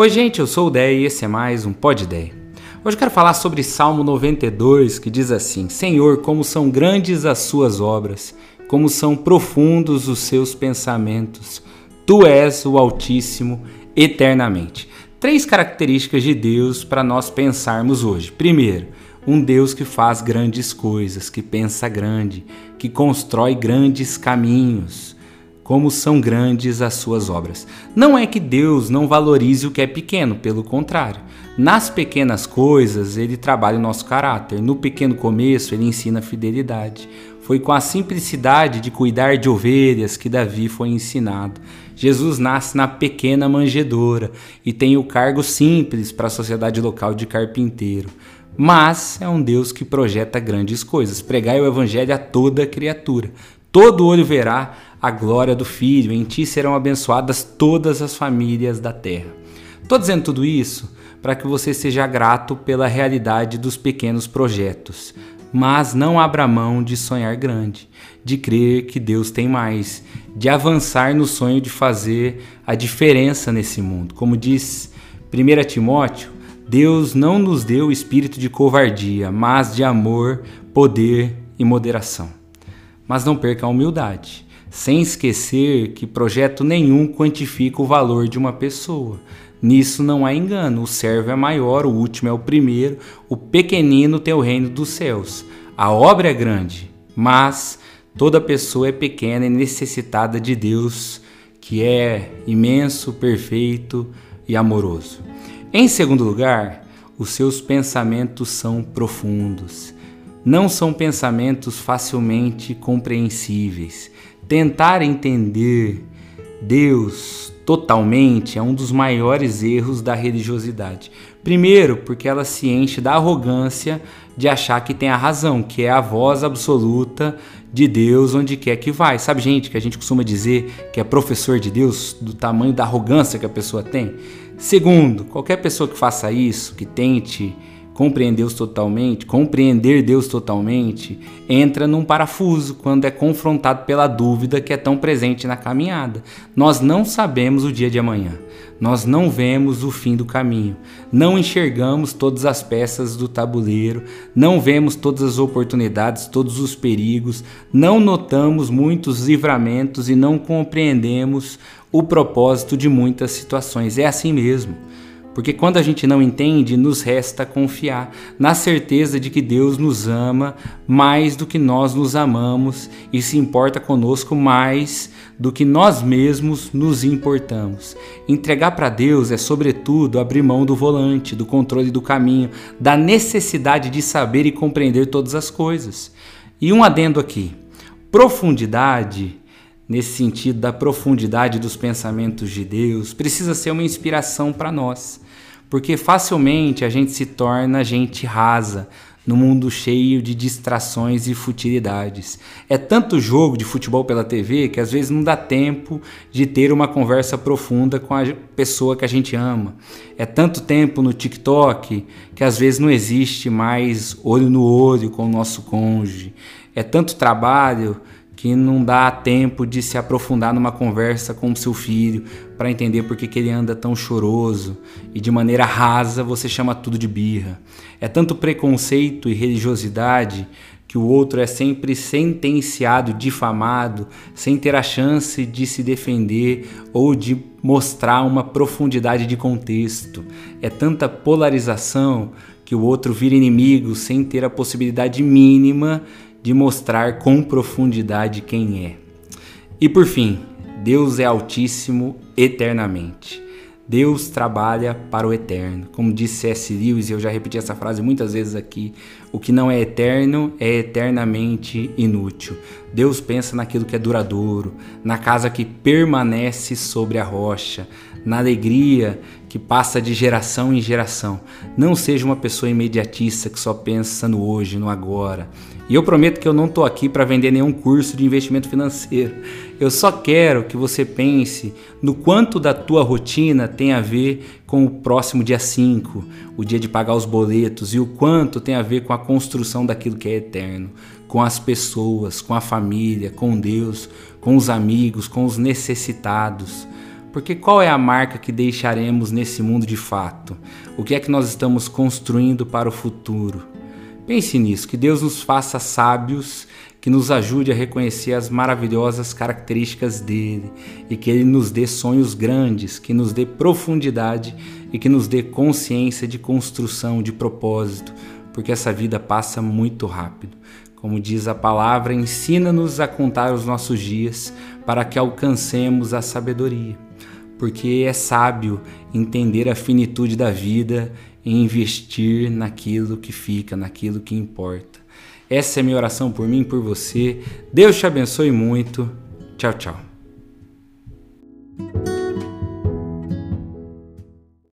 Oi, gente, eu sou o Dé e esse é mais um Pod Ideia. Hoje eu quero falar sobre Salmo 92, que diz assim: Senhor, como são grandes as suas obras, como são profundos os seus pensamentos. Tu és o Altíssimo eternamente. Três características de Deus para nós pensarmos hoje. Primeiro, um Deus que faz grandes coisas, que pensa grande, que constrói grandes caminhos como são grandes as suas obras. Não é que Deus não valorize o que é pequeno, pelo contrário. Nas pequenas coisas, ele trabalha o nosso caráter. No pequeno começo, ele ensina fidelidade. Foi com a simplicidade de cuidar de ovelhas que Davi foi ensinado. Jesus nasce na pequena manjedoura e tem o cargo simples para a sociedade local de carpinteiro. Mas é um Deus que projeta grandes coisas. Pregai o evangelho a toda criatura. Todo olho verá a glória do Filho, em ti serão abençoadas todas as famílias da terra. Estou dizendo tudo isso para que você seja grato pela realidade dos pequenos projetos, mas não abra mão de sonhar grande, de crer que Deus tem mais, de avançar no sonho de fazer a diferença nesse mundo. Como diz 1 Timóteo, Deus não nos deu espírito de covardia, mas de amor, poder e moderação. Mas não perca a humildade sem esquecer que projeto nenhum quantifica o valor de uma pessoa. Nisso não há engano, o servo é maior, o último é o primeiro, o pequenino tem o reino dos céus. A obra é grande, mas toda pessoa é pequena e necessitada de Deus, que é imenso, perfeito e amoroso. Em segundo lugar, os seus pensamentos são profundos. Não são pensamentos facilmente compreensíveis. Tentar entender Deus totalmente é um dos maiores erros da religiosidade. Primeiro, porque ela se enche da arrogância de achar que tem a razão, que é a voz absoluta de Deus onde quer que vai. Sabe, gente, que a gente costuma dizer que é professor de Deus do tamanho da arrogância que a pessoa tem? Segundo, qualquer pessoa que faça isso, que tente compreender Deus totalmente, compreender Deus totalmente, entra num parafuso quando é confrontado pela dúvida que é tão presente na caminhada. Nós não sabemos o dia de amanhã. Nós não vemos o fim do caminho, não enxergamos todas as peças do tabuleiro, não vemos todas as oportunidades, todos os perigos, não notamos muitos livramentos e não compreendemos o propósito de muitas situações. É assim mesmo. Porque quando a gente não entende, nos resta confiar na certeza de que Deus nos ama mais do que nós nos amamos e se importa conosco mais do que nós mesmos nos importamos. Entregar para Deus é, sobretudo, abrir mão do volante, do controle do caminho, da necessidade de saber e compreender todas as coisas. E um adendo aqui: profundidade nesse sentido da profundidade dos pensamentos de Deus, precisa ser uma inspiração para nós porque facilmente a gente se torna gente rasa no mundo cheio de distrações e futilidades. É tanto jogo de futebol pela TV que às vezes não dá tempo de ter uma conversa profunda com a pessoa que a gente ama. É tanto tempo no TikTok que às vezes não existe mais olho no olho com o nosso cônjuge. É tanto trabalho que não dá tempo de se aprofundar numa conversa com o seu filho para entender por que, que ele anda tão choroso e de maneira rasa você chama tudo de birra. É tanto preconceito e religiosidade que o outro é sempre sentenciado, difamado, sem ter a chance de se defender ou de mostrar uma profundidade de contexto. É tanta polarização que o outro vira inimigo sem ter a possibilidade mínima de mostrar com profundidade quem é. E por fim, Deus é Altíssimo eternamente. Deus trabalha para o eterno. Como disse C.S. Lewis, e eu já repeti essa frase muitas vezes aqui: o que não é eterno é eternamente inútil. Deus pensa naquilo que é duradouro, na casa que permanece sobre a rocha, na alegria que passa de geração em geração. Não seja uma pessoa imediatista que só pensa no hoje, no agora. E eu prometo que eu não estou aqui para vender nenhum curso de investimento financeiro. Eu só quero que você pense no quanto da tua rotina tem a ver com o próximo dia 5, o dia de pagar os boletos, e o quanto tem a ver com a construção daquilo que é eterno, com as pessoas, com a família, com Deus, com os amigos, com os necessitados Porque qual é a marca que deixaremos nesse mundo de fato? O que é que nós estamos construindo para o futuro? Pense nisso, que Deus nos faça sábios, que nos ajude a reconhecer as maravilhosas características dele e que ele nos dê sonhos grandes, que nos dê profundidade e que nos dê consciência de construção, de propósito, porque essa vida passa muito rápido. Como diz a palavra, ensina-nos a contar os nossos dias para que alcancemos a sabedoria porque é sábio entender a finitude da vida investir naquilo que fica, naquilo que importa. Essa é minha oração por mim e por você. Deus te abençoe muito. Tchau, tchau.